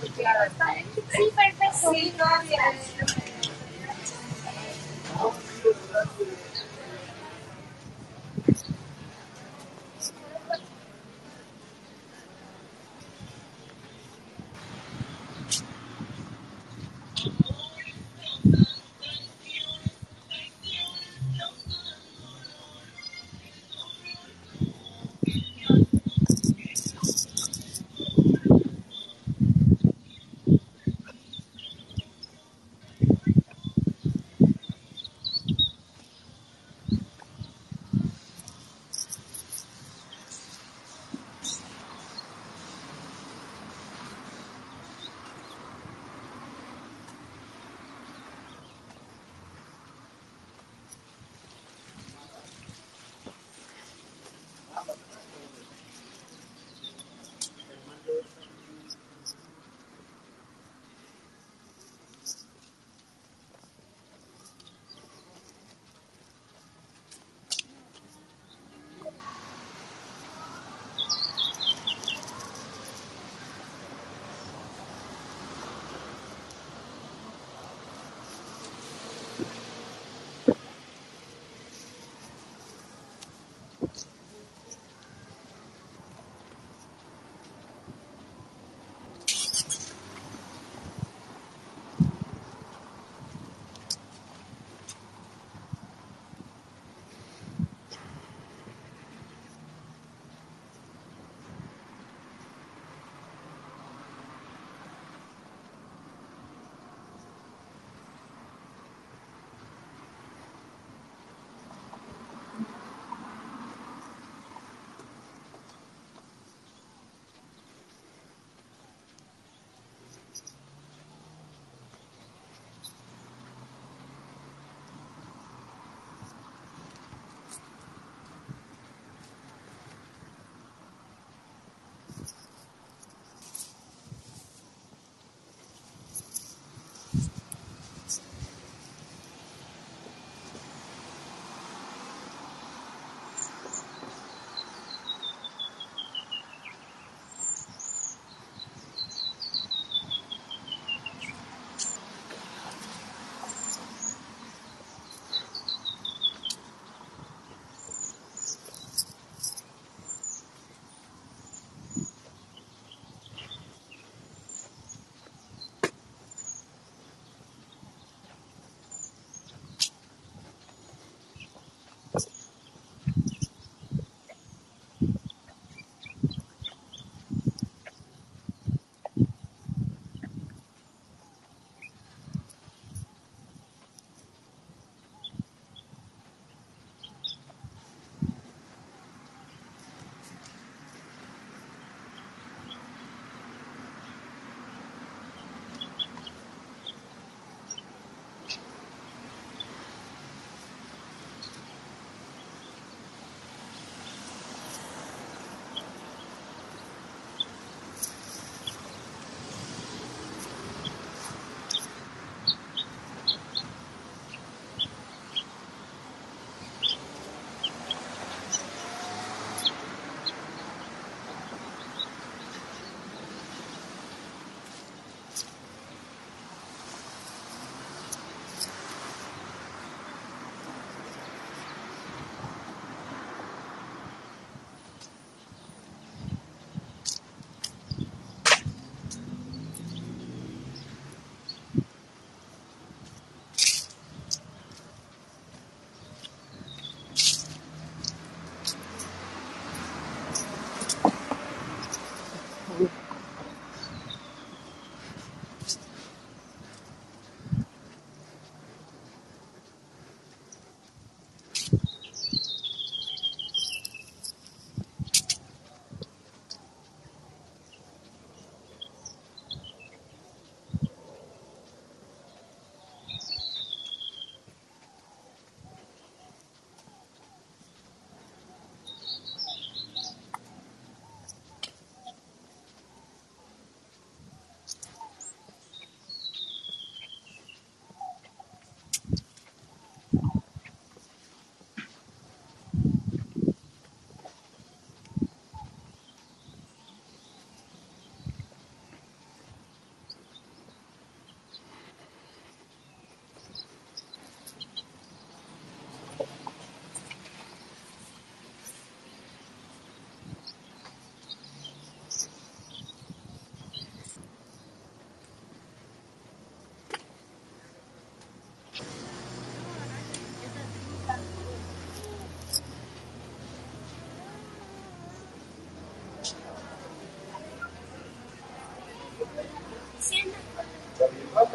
Sí, perfecto. Sí,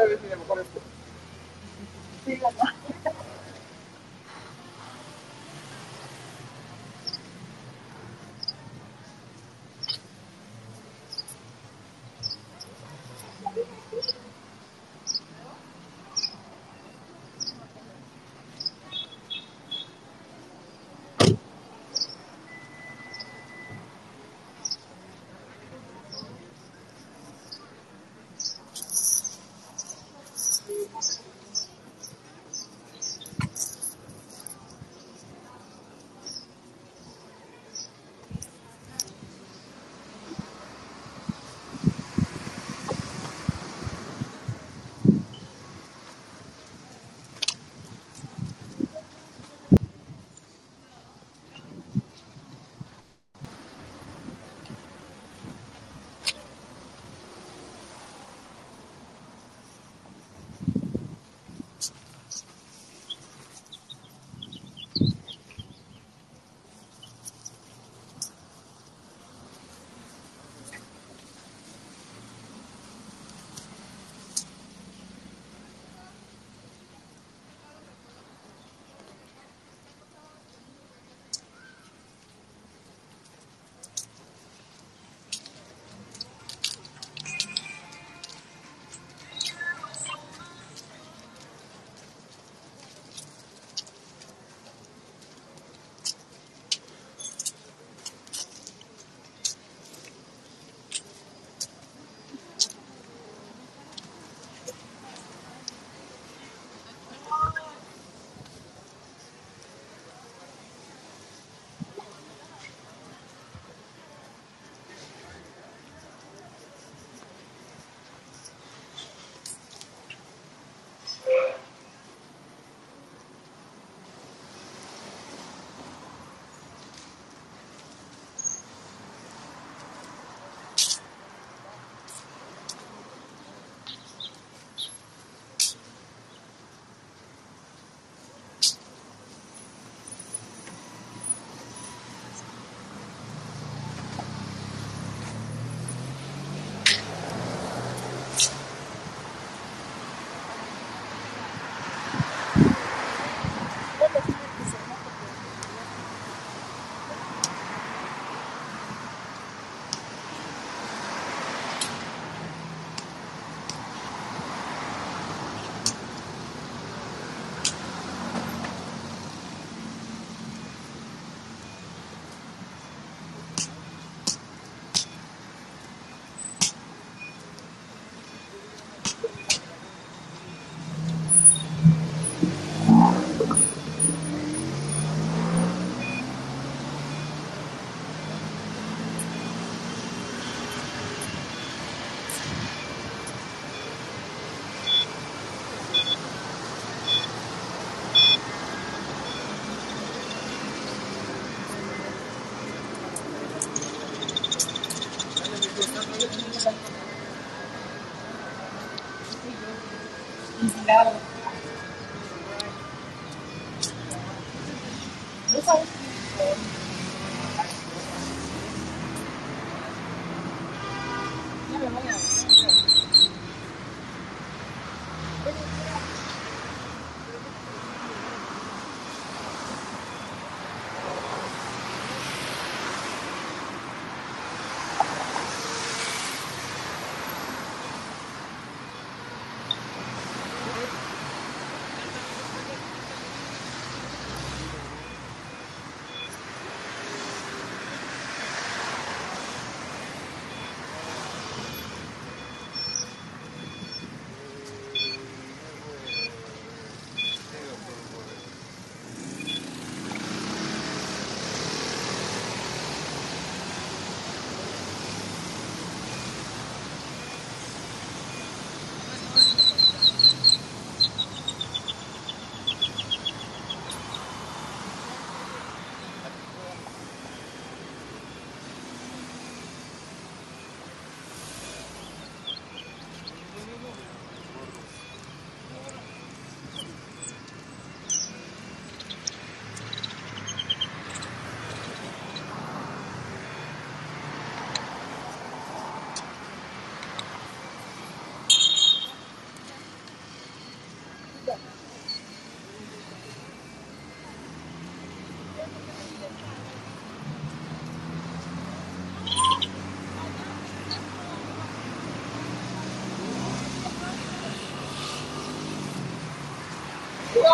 vez con esto.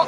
Es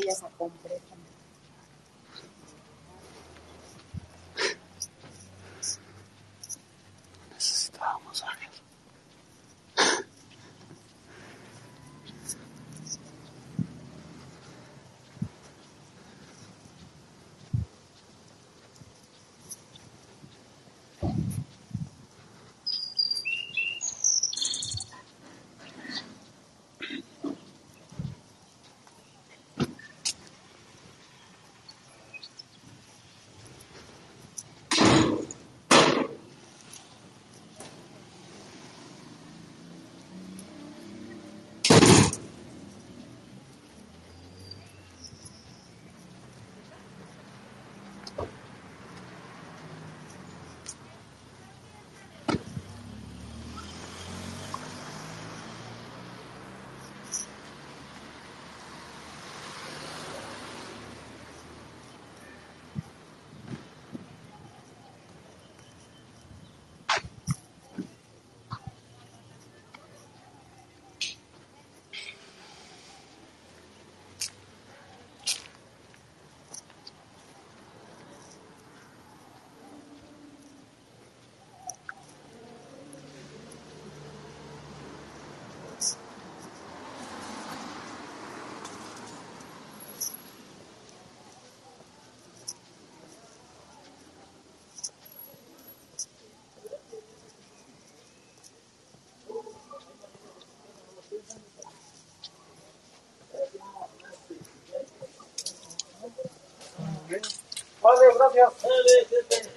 que sacó un préstamo. Vale, gracias.